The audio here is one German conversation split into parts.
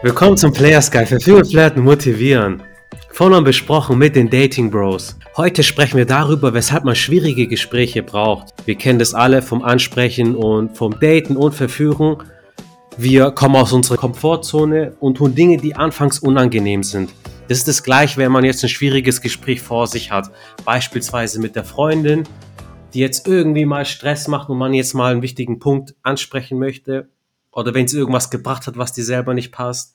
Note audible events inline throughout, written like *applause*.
Willkommen zum Players Guide für Führen, Flirten, Motivieren. Vorhin besprochen mit den Dating Bros. Heute sprechen wir darüber, weshalb man schwierige Gespräche braucht. Wir kennen das alle vom Ansprechen und vom Daten und Verführen. Wir kommen aus unserer Komfortzone und tun Dinge, die anfangs unangenehm sind. Das ist das gleiche, wenn man jetzt ein schwieriges Gespräch vor sich hat. Beispielsweise mit der Freundin, die jetzt irgendwie mal Stress macht und man jetzt mal einen wichtigen Punkt ansprechen möchte oder wenn es irgendwas gebracht hat, was dir selber nicht passt.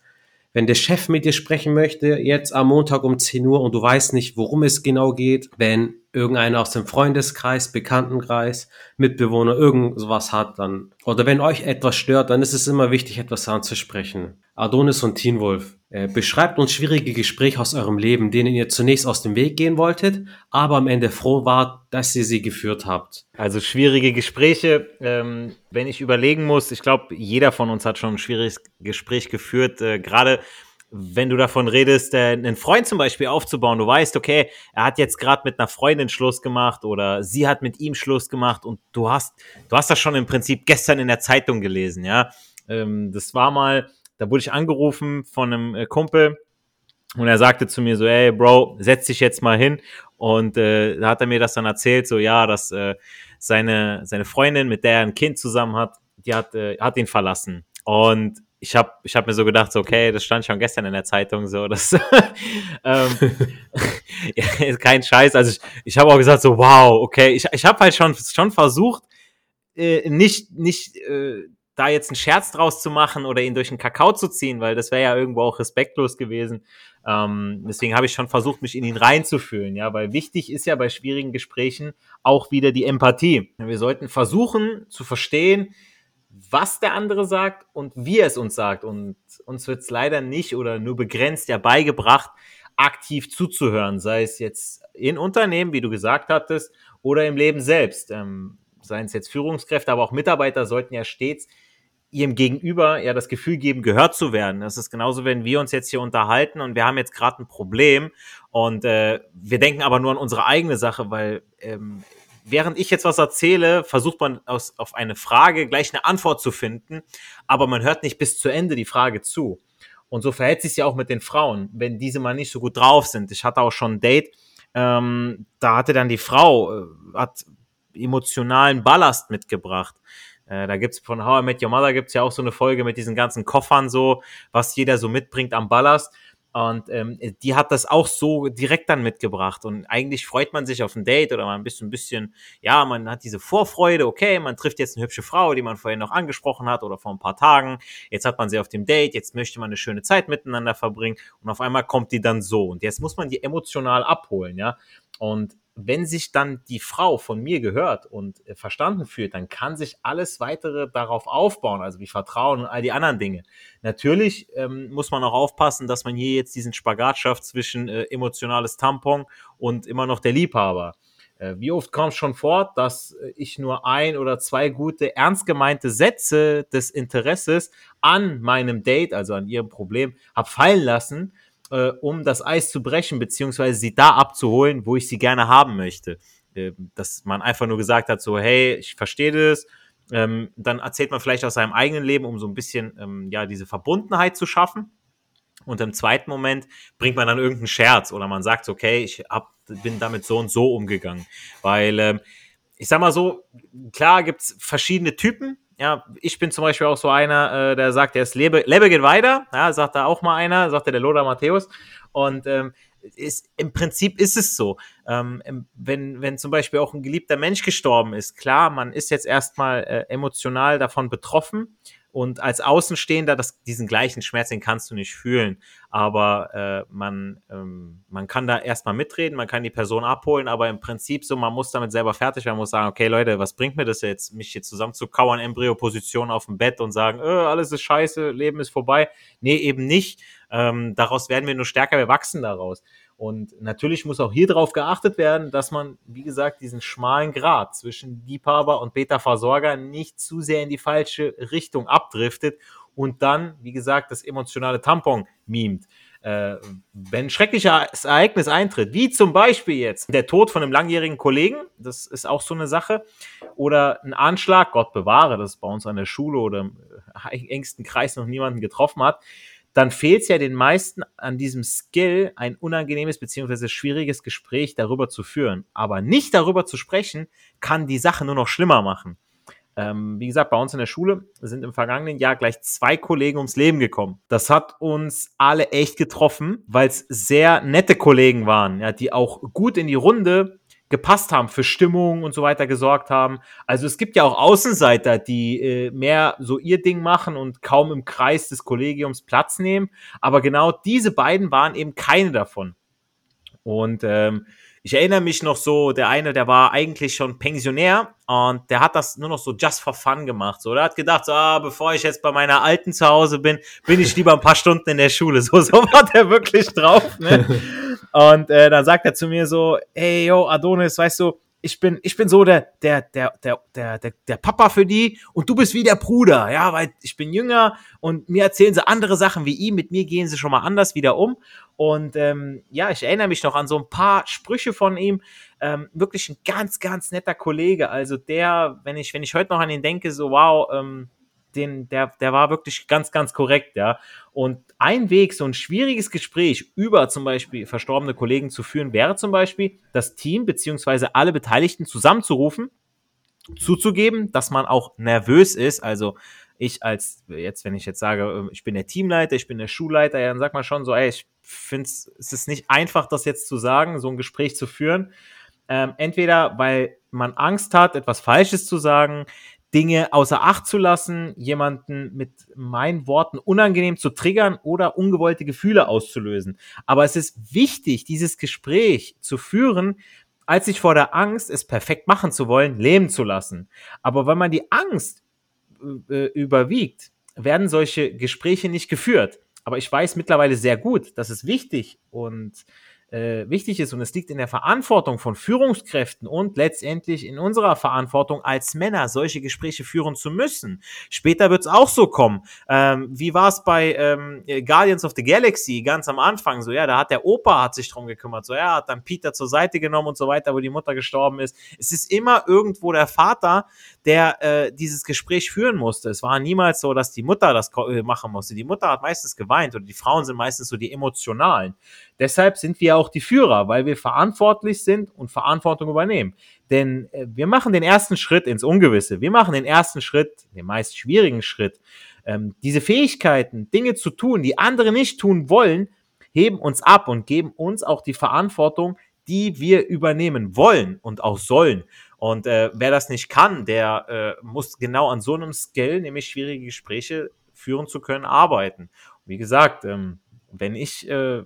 Wenn der Chef mit dir sprechen möchte, jetzt am Montag um 10 Uhr und du weißt nicht, worum es genau geht, wenn irgendeiner aus dem Freundeskreis, Bekanntenkreis, Mitbewohner irgendwas hat, dann, oder wenn euch etwas stört, dann ist es immer wichtig, etwas anzusprechen. Adonis und Teen Wolf. Äh, beschreibt uns schwierige Gespräche aus eurem Leben, denen ihr zunächst aus dem Weg gehen wolltet, aber am Ende froh wart, dass ihr sie geführt habt. Also schwierige Gespräche, ähm, wenn ich überlegen muss, ich glaube, jeder von uns hat schon ein schwieriges Gespräch geführt, äh, gerade wenn du davon redest, äh, einen Freund zum Beispiel aufzubauen, du weißt, okay, er hat jetzt gerade mit einer Freundin Schluss gemacht oder sie hat mit ihm Schluss gemacht und du hast, du hast das schon im Prinzip gestern in der Zeitung gelesen, ja. Ähm, das war mal da wurde ich angerufen von einem äh, Kumpel und er sagte zu mir so, ey Bro, setz dich jetzt mal hin. Und äh, da hat er mir das dann erzählt, so ja, dass äh, seine, seine Freundin, mit der er ein Kind zusammen hat, die hat, äh, hat ihn verlassen. Und ich habe ich hab mir so gedacht, so, okay, das stand schon gestern in der Zeitung, so, das *laughs* ähm, *laughs* ja, kein Scheiß. Also ich, ich habe auch gesagt, so, wow, okay, ich, ich habe halt schon, schon versucht, äh, nicht, nicht äh, da jetzt einen Scherz draus zu machen oder ihn durch den Kakao zu ziehen, weil das wäre ja irgendwo auch respektlos gewesen. Ähm, deswegen habe ich schon versucht, mich in ihn reinzufühlen, ja, weil wichtig ist ja bei schwierigen Gesprächen auch wieder die Empathie. Wir sollten versuchen zu verstehen, was der andere sagt und wie er es uns sagt. Und uns wird es leider nicht oder nur begrenzt ja beigebracht, aktiv zuzuhören, sei es jetzt in Unternehmen, wie du gesagt hattest, oder im Leben selbst. Ähm, seien es jetzt Führungskräfte, aber auch Mitarbeiter sollten ja stets ihrem Gegenüber ja das Gefühl geben, gehört zu werden. Das ist genauso, wenn wir uns jetzt hier unterhalten und wir haben jetzt gerade ein Problem und äh, wir denken aber nur an unsere eigene Sache, weil ähm, während ich jetzt was erzähle, versucht man aus, auf eine Frage gleich eine Antwort zu finden, aber man hört nicht bis zu Ende die Frage zu. Und so verhält sich ja auch mit den Frauen, wenn diese mal nicht so gut drauf sind. Ich hatte auch schon ein Date, ähm, da hatte dann die Frau, äh, hat emotionalen Ballast mitgebracht. Äh, da gibt's von How I Met Your Mother gibt's ja auch so eine Folge mit diesen ganzen Koffern so, was jeder so mitbringt am Ballast. Und ähm, die hat das auch so direkt dann mitgebracht. Und eigentlich freut man sich auf ein Date oder man bisschen, ein bisschen, ja, man hat diese Vorfreude, okay, man trifft jetzt eine hübsche Frau, die man vorhin noch angesprochen hat oder vor ein paar Tagen. Jetzt hat man sie auf dem Date, jetzt möchte man eine schöne Zeit miteinander verbringen und auf einmal kommt die dann so. Und jetzt muss man die emotional abholen, ja. Und wenn sich dann die Frau von mir gehört und äh, verstanden fühlt, dann kann sich alles weitere darauf aufbauen, also wie Vertrauen und all die anderen Dinge. Natürlich ähm, muss man auch aufpassen, dass man hier jetzt diesen Spagat schafft zwischen äh, emotionales Tampon und immer noch der Liebhaber. Äh, wie oft kommt schon vor, dass äh, ich nur ein oder zwei gute, ernst gemeinte Sätze des Interesses an meinem Date, also an ihrem Problem, habe fallen lassen, äh, um das Eis zu brechen, beziehungsweise sie da abzuholen, wo ich sie gerne haben möchte. Äh, dass man einfach nur gesagt hat, so, hey, ich verstehe das. Ähm, dann erzählt man vielleicht aus seinem eigenen Leben, um so ein bisschen ähm, ja diese Verbundenheit zu schaffen. Und im zweiten Moment bringt man dann irgendeinen Scherz oder man sagt, okay, ich hab, bin damit so und so umgegangen. Weil ähm, ich sag mal so, klar gibt's verschiedene Typen, ja, ich bin zum Beispiel auch so einer, äh, der sagt, er ist Lebe, Lebe geht weiter. Ja, sagt da auch mal einer, sagt der Lothar Matthäus. Und ähm, ist, im Prinzip ist es so. Ähm, wenn, wenn zum Beispiel auch ein geliebter Mensch gestorben ist, klar, man ist jetzt erstmal äh, emotional davon betroffen. Und als Außenstehender, das, diesen gleichen Schmerz, den kannst du nicht fühlen. Aber äh, man, ähm, man kann da erstmal mitreden, man kann die Person abholen, aber im Prinzip so, man muss damit selber fertig werden, muss sagen, okay, Leute, was bringt mir das jetzt, mich hier zusammen zu kauern, Embryo-Position auf dem Bett und sagen, äh, alles ist scheiße, Leben ist vorbei. Nee, eben nicht. Ähm, daraus werden wir nur stärker, wir wachsen daraus. Und natürlich muss auch hier drauf geachtet werden, dass man, wie gesagt, diesen schmalen Grad zwischen Liebhaber und Beta-Versorger nicht zu sehr in die falsche Richtung abdriftet und dann, wie gesagt, das emotionale Tampon mimt. Äh, wenn ein schreckliches Ereignis eintritt, wie zum Beispiel jetzt der Tod von einem langjährigen Kollegen, das ist auch so eine Sache, oder ein Anschlag, Gott bewahre, das bei uns an der Schule oder im engsten Kreis noch niemanden getroffen hat, dann fehlt es ja den meisten an diesem Skill, ein unangenehmes bzw. schwieriges Gespräch darüber zu führen. Aber nicht darüber zu sprechen, kann die Sache nur noch schlimmer machen. Ähm, wie gesagt, bei uns in der Schule sind im vergangenen Jahr gleich zwei Kollegen ums Leben gekommen. Das hat uns alle echt getroffen, weil es sehr nette Kollegen waren, ja, die auch gut in die Runde gepasst haben, für Stimmung und so weiter gesorgt haben. Also es gibt ja auch Außenseiter, die äh, mehr so ihr Ding machen und kaum im Kreis des Kollegiums Platz nehmen. Aber genau diese beiden waren eben keine davon. Und ähm, ich erinnere mich noch so, der eine, der war eigentlich schon Pensionär und der hat das nur noch so just for fun gemacht. So, der hat gedacht, so, ah, bevor ich jetzt bei meiner Alten zu Hause bin, bin ich lieber ein paar Stunden in der Schule. *laughs* So, so war der wirklich drauf. Ne? *laughs* Und äh, dann sagt er zu mir so, ey, yo, Adonis, weißt du, ich bin, ich bin so der, der, der, der, der, der, der Papa für die und du bist wie der Bruder, ja, weil ich bin jünger und mir erzählen sie andere Sachen wie ihm, mit mir gehen sie schon mal anders wieder um. Und ähm, ja, ich erinnere mich noch an so ein paar Sprüche von ihm. Ähm, wirklich ein ganz, ganz netter Kollege. Also der, wenn ich, wenn ich heute noch an ihn denke, so wow, ähm, den, der, der war wirklich ganz, ganz korrekt, ja. Und ein Weg, so ein schwieriges Gespräch über zum Beispiel verstorbene Kollegen zu führen, wäre zum Beispiel, das Team beziehungsweise alle Beteiligten zusammenzurufen, zuzugeben, dass man auch nervös ist. Also ich als, jetzt, wenn ich jetzt sage, ähm, ich bin der Teamleiter, ich bin der Schulleiter, ja, dann sagt man schon so, ey, ich finde es ist nicht einfach, das jetzt zu sagen, so ein Gespräch zu führen. Ähm, entweder weil man Angst hat, etwas Falsches zu sagen, Dinge außer Acht zu lassen, jemanden mit meinen Worten unangenehm zu triggern oder ungewollte Gefühle auszulösen. Aber es ist wichtig, dieses Gespräch zu führen, als sich vor der Angst, es perfekt machen zu wollen, leben zu lassen. Aber wenn man die Angst äh, überwiegt, werden solche Gespräche nicht geführt. Aber ich weiß mittlerweile sehr gut, dass es wichtig und äh, wichtig ist und es liegt in der Verantwortung von Führungskräften und letztendlich in unserer Verantwortung als Männer, solche Gespräche führen zu müssen. Später wird es auch so kommen. Ähm, wie war es bei ähm, Guardians of the Galaxy ganz am Anfang? So, ja, da hat der Opa hat sich drum gekümmert. So, ja, hat dann Peter zur Seite genommen und so weiter, wo die Mutter gestorben ist. Es ist immer irgendwo der Vater, der äh, dieses Gespräch führen musste. Es war niemals so, dass die Mutter das äh, machen musste. Die Mutter hat meistens geweint oder die Frauen sind meistens so die emotionalen. Deshalb sind wir auch die Führer, weil wir verantwortlich sind und Verantwortung übernehmen. Denn äh, wir machen den ersten Schritt ins Ungewisse. Wir machen den ersten Schritt, den meist schwierigen Schritt. Ähm, diese Fähigkeiten, Dinge zu tun, die andere nicht tun wollen, heben uns ab und geben uns auch die Verantwortung, die wir übernehmen wollen und auch sollen. Und äh, wer das nicht kann, der äh, muss genau an so einem Skill, nämlich schwierige Gespräche führen zu können, arbeiten. wie gesagt, ähm, wenn ich äh,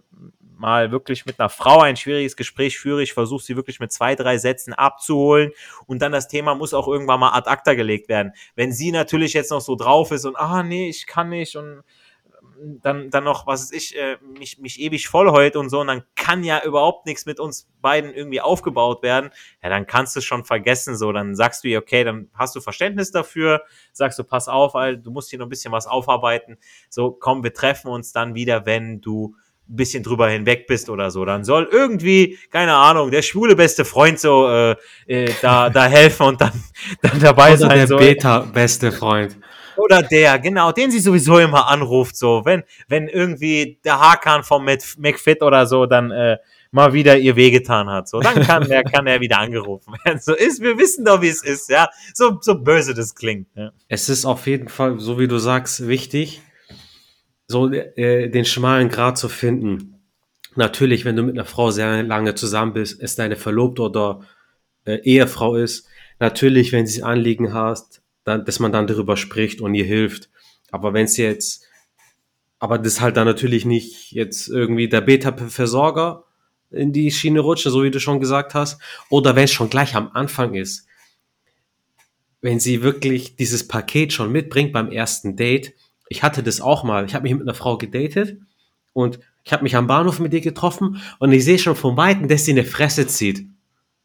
mal wirklich mit einer Frau ein schwieriges Gespräch führe, ich versuche sie wirklich mit zwei, drei Sätzen abzuholen und dann das Thema muss auch irgendwann mal ad acta gelegt werden. Wenn sie natürlich jetzt noch so drauf ist und, ah, nee, ich kann nicht und dann, dann noch, was weiß ich, äh, mich, mich ewig vollheult und so, und dann kann ja überhaupt nichts mit uns beiden irgendwie aufgebaut werden, ja, dann kannst du es schon vergessen, so, dann sagst du ihr, okay, dann hast du Verständnis dafür, sagst du, pass auf, Alter, du musst hier noch ein bisschen was aufarbeiten, so, komm, wir treffen uns dann wieder, wenn du ein bisschen drüber hinweg bist oder so, dann soll irgendwie, keine Ahnung, der schwule beste Freund so äh, äh, da, da helfen und dann, dann dabei oder sein. Der so. Beta beste Freund. Oder der, genau, den sie sowieso immer anruft, so, wenn, wenn irgendwie der Hakan vom McFit oder so dann äh, mal wieder ihr wehgetan hat, so, dann kann der, kann er wieder angerufen werden. So ist, wir wissen doch, wie es ist, ja, so, so böse das klingt. Ja. Es ist auf jeden Fall, so wie du sagst, wichtig, so äh, den schmalen Grat zu finden. Natürlich, wenn du mit einer Frau sehr lange zusammen bist, es deine Verlobte oder äh, Ehefrau ist, natürlich, wenn sie Anliegen hast, dann, dass man dann darüber spricht und ihr hilft. Aber wenn es jetzt, aber das halt dann natürlich nicht jetzt irgendwie der Beta-Versorger in die Schiene rutscht, so wie du schon gesagt hast, oder wenn es schon gleich am Anfang ist, wenn sie wirklich dieses Paket schon mitbringt beim ersten Date. Ich hatte das auch mal. Ich habe mich mit einer Frau gedatet und ich habe mich am Bahnhof mit ihr getroffen und ich sehe schon vom Weiten, dass sie eine Fresse zieht.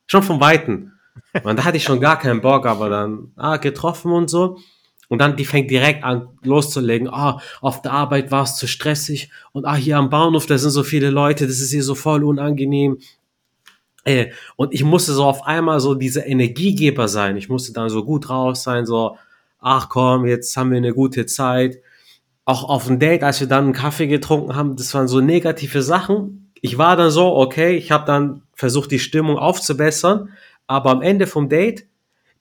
Schon vom Weiten. Und da hatte ich schon gar keinen Bock, aber dann, ah, getroffen und so. Und dann, die fängt direkt an loszulegen. Ah, auf der Arbeit war es zu stressig. Und ah, hier am Bahnhof, da sind so viele Leute, das ist hier so voll unangenehm. Äh, und ich musste so auf einmal so dieser Energiegeber sein. Ich musste dann so gut raus sein, so, ach komm, jetzt haben wir eine gute Zeit. auch auf dem Date, als wir dann einen Kaffee getrunken haben, das waren so negative Sachen. Ich war dann so, okay, ich habe dann versucht, die Stimmung aufzubessern, aber am Ende vom Date,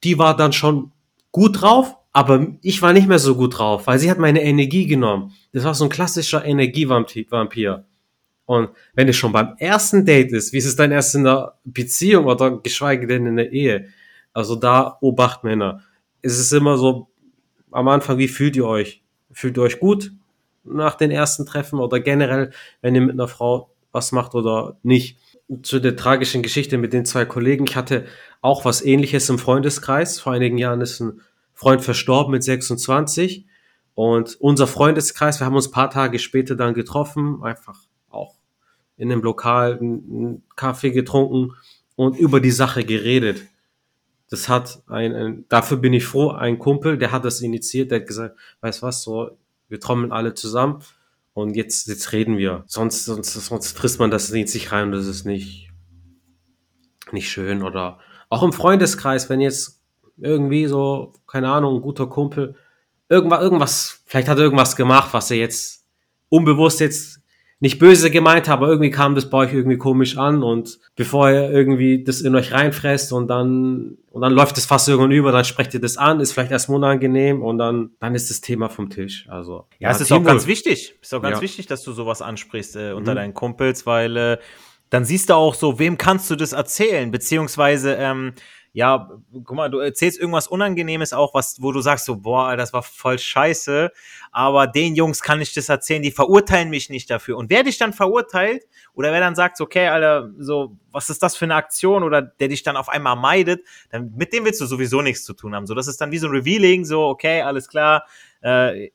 die war dann schon gut drauf, aber ich war nicht mehr so gut drauf, weil sie hat meine Energie genommen. Das war so ein klassischer Energievampir. Und wenn es schon beim ersten Date ist, wie ist es dann erst in der Beziehung oder geschweige denn in der Ehe? Also da Obacht Männer. Es ist immer so am Anfang, wie fühlt ihr euch? Fühlt ihr euch gut nach den ersten Treffen oder generell, wenn ihr mit einer Frau was macht oder nicht? Zu der tragischen Geschichte mit den zwei Kollegen. Ich hatte auch was ähnliches im Freundeskreis. Vor einigen Jahren ist ein Freund verstorben mit 26. Und unser Freundeskreis, wir haben uns paar Tage später dann getroffen, einfach auch in einem Lokal einen Kaffee getrunken und über die Sache geredet. Das hat ein, ein, dafür bin ich froh, ein Kumpel, der hat das initiiert, der hat gesagt, weißt was, so, wir trommeln alle zusammen und jetzt, jetzt reden wir. Sonst, sonst, sonst frisst man das in sich rein und das ist nicht, nicht schön oder auch im Freundeskreis, wenn jetzt irgendwie so, keine Ahnung, ein guter Kumpel, irgendwas, irgendwas, vielleicht hat er irgendwas gemacht, was er jetzt unbewusst jetzt nicht böse gemeint aber irgendwie kam das bei euch irgendwie komisch an und bevor ihr irgendwie das in euch reinfresst und dann und dann läuft das fast irgendwann über, dann sprecht ihr das an, ist vielleicht erstmal unangenehm und dann dann ist das Thema vom Tisch. Also ja, ja es ist auch ganz wichtig, ist auch ganz ja. wichtig, dass du sowas ansprichst äh, unter mhm. deinen Kumpels, weil äh, dann siehst du auch so, wem kannst du das erzählen, beziehungsweise ähm, ja, guck mal, du erzählst irgendwas Unangenehmes auch, was, wo du sagst so, boah, das war voll scheiße, aber den Jungs kann ich das erzählen, die verurteilen mich nicht dafür. Und wer dich dann verurteilt, oder wer dann sagt, okay, Alter, so, was ist das für eine Aktion, oder der dich dann auf einmal meidet, dann mit dem willst du sowieso nichts zu tun haben. So, das ist dann wie so ein Revealing, so, okay, alles klar, äh,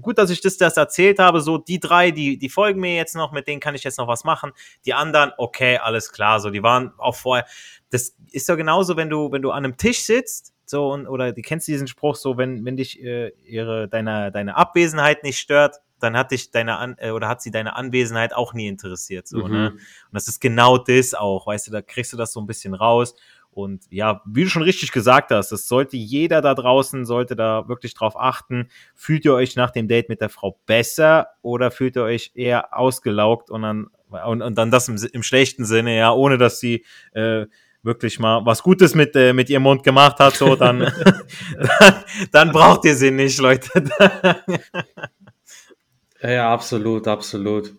gut, dass ich das, das erzählt habe, so die drei, die, die folgen mir jetzt noch, mit denen kann ich jetzt noch was machen. Die anderen, okay, alles klar, so, die waren auch vorher. Das ist ja genauso, wenn du, wenn du an einem Tisch sitzt, so, und, oder die kennst du diesen Spruch, so, wenn, wenn dich äh, ihre, deine, deine Abwesenheit nicht stört, dann hat dich deine An äh, oder hat sie deine Anwesenheit auch nie interessiert. So, ne? mhm. ne? Und das ist genau das auch, weißt du, da kriegst du das so ein bisschen raus. Und ja, wie du schon richtig gesagt hast, das sollte jeder da draußen, sollte da wirklich drauf achten. Fühlt ihr euch nach dem Date mit der Frau besser oder fühlt ihr euch eher ausgelaugt und dann, und, und dann das im, im schlechten Sinne, ja, ohne dass sie äh, wirklich mal was Gutes mit, äh, mit ihrem Mund gemacht hat, so, dann, *laughs* dann, dann braucht ihr sie nicht, Leute. ja, absolut, absolut.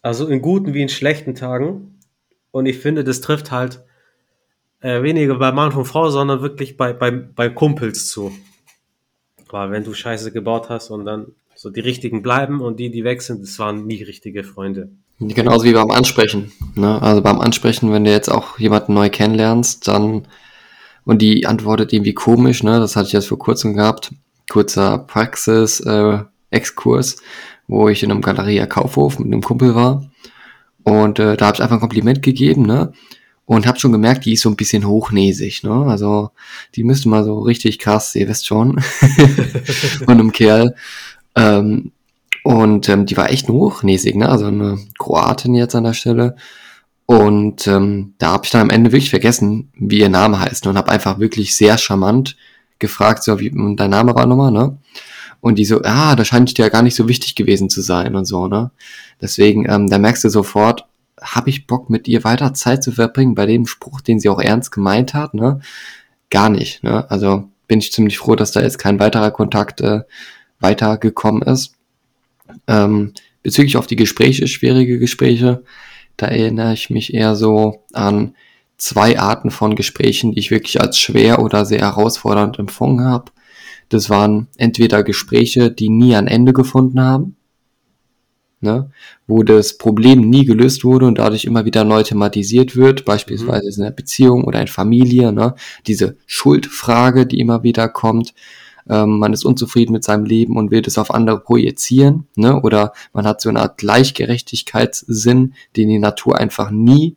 Also in guten wie in schlechten Tagen. Und ich finde, das trifft halt äh, weniger bei Mann und Frau, sondern wirklich bei, bei, bei Kumpels zu. Weil wenn du Scheiße gebaut hast und dann so die richtigen bleiben und die, die weg sind, das waren nie richtige Freunde. Genauso wie beim Ansprechen. Ne? Also beim Ansprechen, wenn du jetzt auch jemanden neu kennenlernst, dann und die antwortet irgendwie komisch, ne? Das hatte ich jetzt vor kurzem gehabt. Kurzer Praxis-Exkurs, äh, wo ich in einem Galeria Kaufhof mit einem Kumpel war. Und äh, da habe ich einfach ein Kompliment gegeben, ne? Und habe schon gemerkt, die ist so ein bisschen hochnäsig, ne? Also die müsste mal so richtig krass, ihr wisst schon, *laughs* von einem Kerl. Ähm, und ähm, die war echt hochnäsig, ne? Also eine Kroatin jetzt an der Stelle. Und ähm, da habe ich dann am Ende wirklich vergessen, wie ihr Name heißt ne? und habe einfach wirklich sehr charmant gefragt, so wie dein Name war nochmal, ne? Und die so, ah, da scheint dir ja gar nicht so wichtig gewesen zu sein und so, ne? Deswegen, ähm, da merkst du sofort, habe ich Bock, mit ihr weiter Zeit zu verbringen, bei dem Spruch, den sie auch ernst gemeint hat, ne? Gar nicht, ne? Also bin ich ziemlich froh, dass da jetzt kein weiterer Kontakt äh, weitergekommen ist. Ähm, bezüglich auf die Gespräche, schwierige Gespräche, da erinnere ich mich eher so an zwei Arten von Gesprächen, die ich wirklich als schwer oder sehr herausfordernd empfunden habe. Das waren entweder Gespräche, die nie ein Ende gefunden haben, ne, wo das Problem nie gelöst wurde und dadurch immer wieder neu thematisiert wird, beispielsweise mhm. in einer Beziehung oder in Familie, ne, diese Schuldfrage, die immer wieder kommt, ähm, man ist unzufrieden mit seinem Leben und will es auf andere projizieren, ne, oder man hat so eine Art Gleichgerechtigkeitssinn, den die Natur einfach nie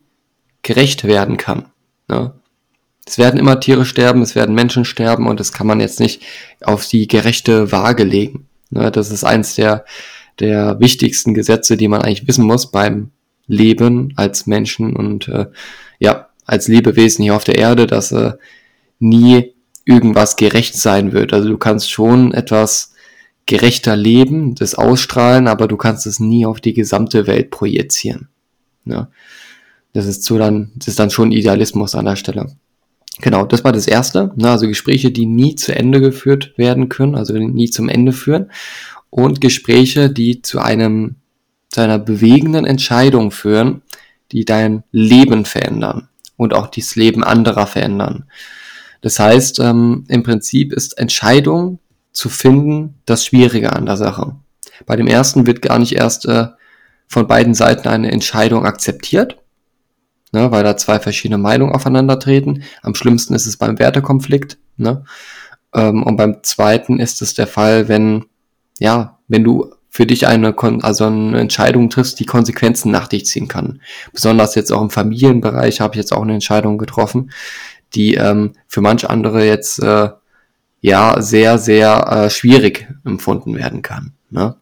gerecht werden kann, ne. Es werden immer Tiere sterben, es werden Menschen sterben und das kann man jetzt nicht auf die gerechte Waage legen. Ne, das ist eins der der wichtigsten Gesetze, die man eigentlich wissen muss beim Leben als Menschen und äh, ja, als Lebewesen hier auf der Erde, dass äh, nie irgendwas gerecht sein wird. Also du kannst schon etwas gerechter leben, das ausstrahlen, aber du kannst es nie auf die gesamte Welt projizieren. Ne? Das ist so dann, das ist dann schon Idealismus an der Stelle. Genau, das war das erste. Ne? Also Gespräche, die nie zu Ende geführt werden können, also nie zum Ende führen. Und Gespräche, die zu einem, zu einer bewegenden Entscheidung führen, die dein Leben verändern und auch das Leben anderer verändern. Das heißt, ähm, im Prinzip ist Entscheidung zu finden das Schwierige an der Sache. Bei dem ersten wird gar nicht erst äh, von beiden Seiten eine Entscheidung akzeptiert, ne, weil da zwei verschiedene Meinungen aufeinandertreten. Am schlimmsten ist es beim Wertekonflikt. Ne? Ähm, und beim zweiten ist es der Fall, wenn, ja, wenn du für dich eine, also eine Entscheidung triffst, die Konsequenzen nach dich ziehen kann. Besonders jetzt auch im Familienbereich habe ich jetzt auch eine Entscheidung getroffen, die ähm, für manche andere jetzt äh, ja sehr, sehr äh, schwierig empfunden werden kann. Ne?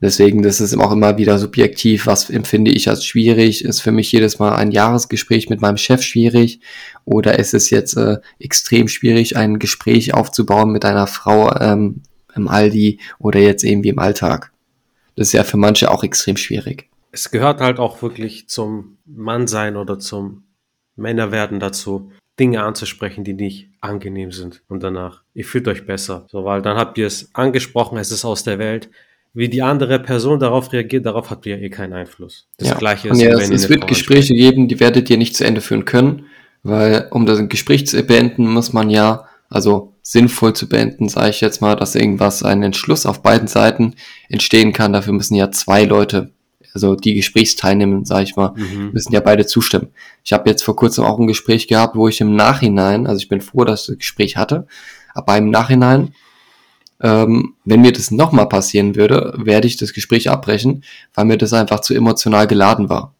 Deswegen, das ist auch immer wieder subjektiv. Was empfinde ich als schwierig? Ist für mich jedes Mal ein Jahresgespräch mit meinem Chef schwierig? Oder ist es jetzt äh, extrem schwierig, ein Gespräch aufzubauen mit einer Frau ähm, im Aldi oder jetzt eben wie im Alltag? Das ist ja für manche auch extrem schwierig. Es gehört halt auch wirklich zum Mannsein oder zum Männerwerden dazu, Dinge anzusprechen, die nicht angenehm sind. Und danach, ihr fühlt euch besser. So, weil dann habt ihr es angesprochen, es ist aus der Welt wie die andere Person darauf reagiert, darauf habt ihr eh keinen Einfluss. Das ja. Gleiche ist, ja, wenn es, es wird Gespräche spricht. geben, die werdet ihr nicht zu Ende führen können, weil um das Gespräch zu beenden, muss man ja, also sinnvoll zu beenden, sage ich jetzt mal, dass irgendwas, ein Entschluss auf beiden Seiten entstehen kann. Dafür müssen ja zwei Leute, also die Gesprächsteilnehmer, sage ich mal, mhm. müssen ja beide zustimmen. Ich habe jetzt vor kurzem auch ein Gespräch gehabt, wo ich im Nachhinein, also ich bin froh, dass ich das Gespräch hatte, aber im Nachhinein ähm, wenn mir das nochmal passieren würde, werde ich das Gespräch abbrechen, weil mir das einfach zu emotional geladen war.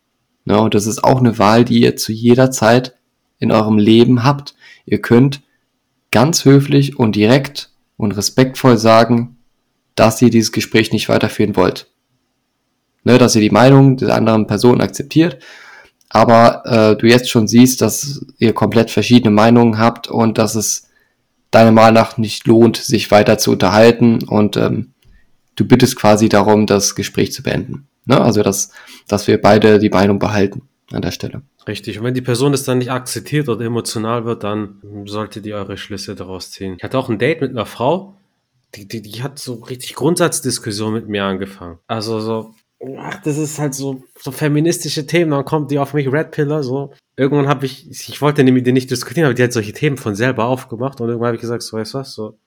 Ja, und das ist auch eine Wahl, die ihr zu jeder Zeit in eurem Leben habt. Ihr könnt ganz höflich und direkt und respektvoll sagen, dass ihr dieses Gespräch nicht weiterführen wollt. Ne, dass ihr die Meinung der anderen Person akzeptiert, aber äh, du jetzt schon siehst, dass ihr komplett verschiedene Meinungen habt und dass es deiner Meinung nach nicht lohnt, sich weiter zu unterhalten und ähm, du bittest quasi darum, das Gespräch zu beenden. Ne? Also, dass, dass wir beide die Meinung behalten an der Stelle. Richtig. Und wenn die Person es dann nicht akzeptiert oder emotional wird, dann solltet ihr eure Schlüsse daraus ziehen. Ich hatte auch ein Date mit einer Frau, die, die, die hat so richtig Grundsatzdiskussion mit mir angefangen. Also so, ach, das ist halt so, so feministische Themen, dann kommt die auf mich, Red Pillar, so. Irgendwann habe ich, ich wollte mit dir nicht diskutieren, aber die hat solche Themen von selber aufgemacht und irgendwann habe ich gesagt, so, weißt du was, so,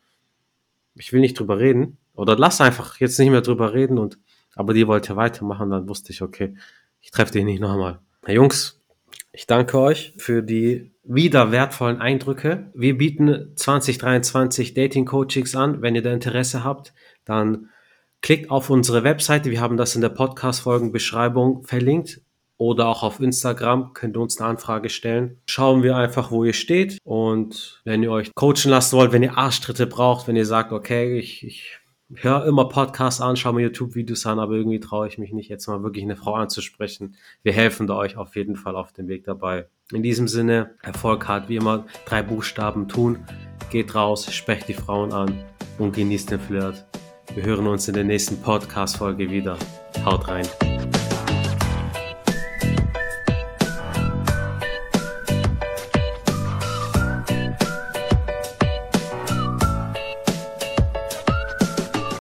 ich will nicht drüber reden. Oder lass einfach jetzt nicht mehr drüber reden und, aber die wollte weitermachen, dann wusste ich, okay, ich treffe dich nicht nochmal. Hey Jungs, ich danke euch für die wieder wertvollen Eindrücke. Wir bieten 2023 Dating Coachings an. Wenn ihr da Interesse habt, dann Klickt auf unsere Webseite, wir haben das in der Podcast-Folgenbeschreibung verlinkt oder auch auf Instagram könnt ihr uns eine Anfrage stellen. Schauen wir einfach, wo ihr steht und wenn ihr euch coachen lassen wollt, wenn ihr Arschtritte braucht, wenn ihr sagt, okay, ich, ich höre immer Podcasts an, schaue mir YouTube-Videos an, aber irgendwie traue ich mich nicht, jetzt mal wirklich eine Frau anzusprechen. Wir helfen da euch auf jeden Fall auf dem Weg dabei. In diesem Sinne, Erfolg hat wie immer drei Buchstaben tun. Geht raus, sprecht die Frauen an und genießt den Flirt. Wir hören uns in der nächsten Podcast-Folge wieder. Haut rein.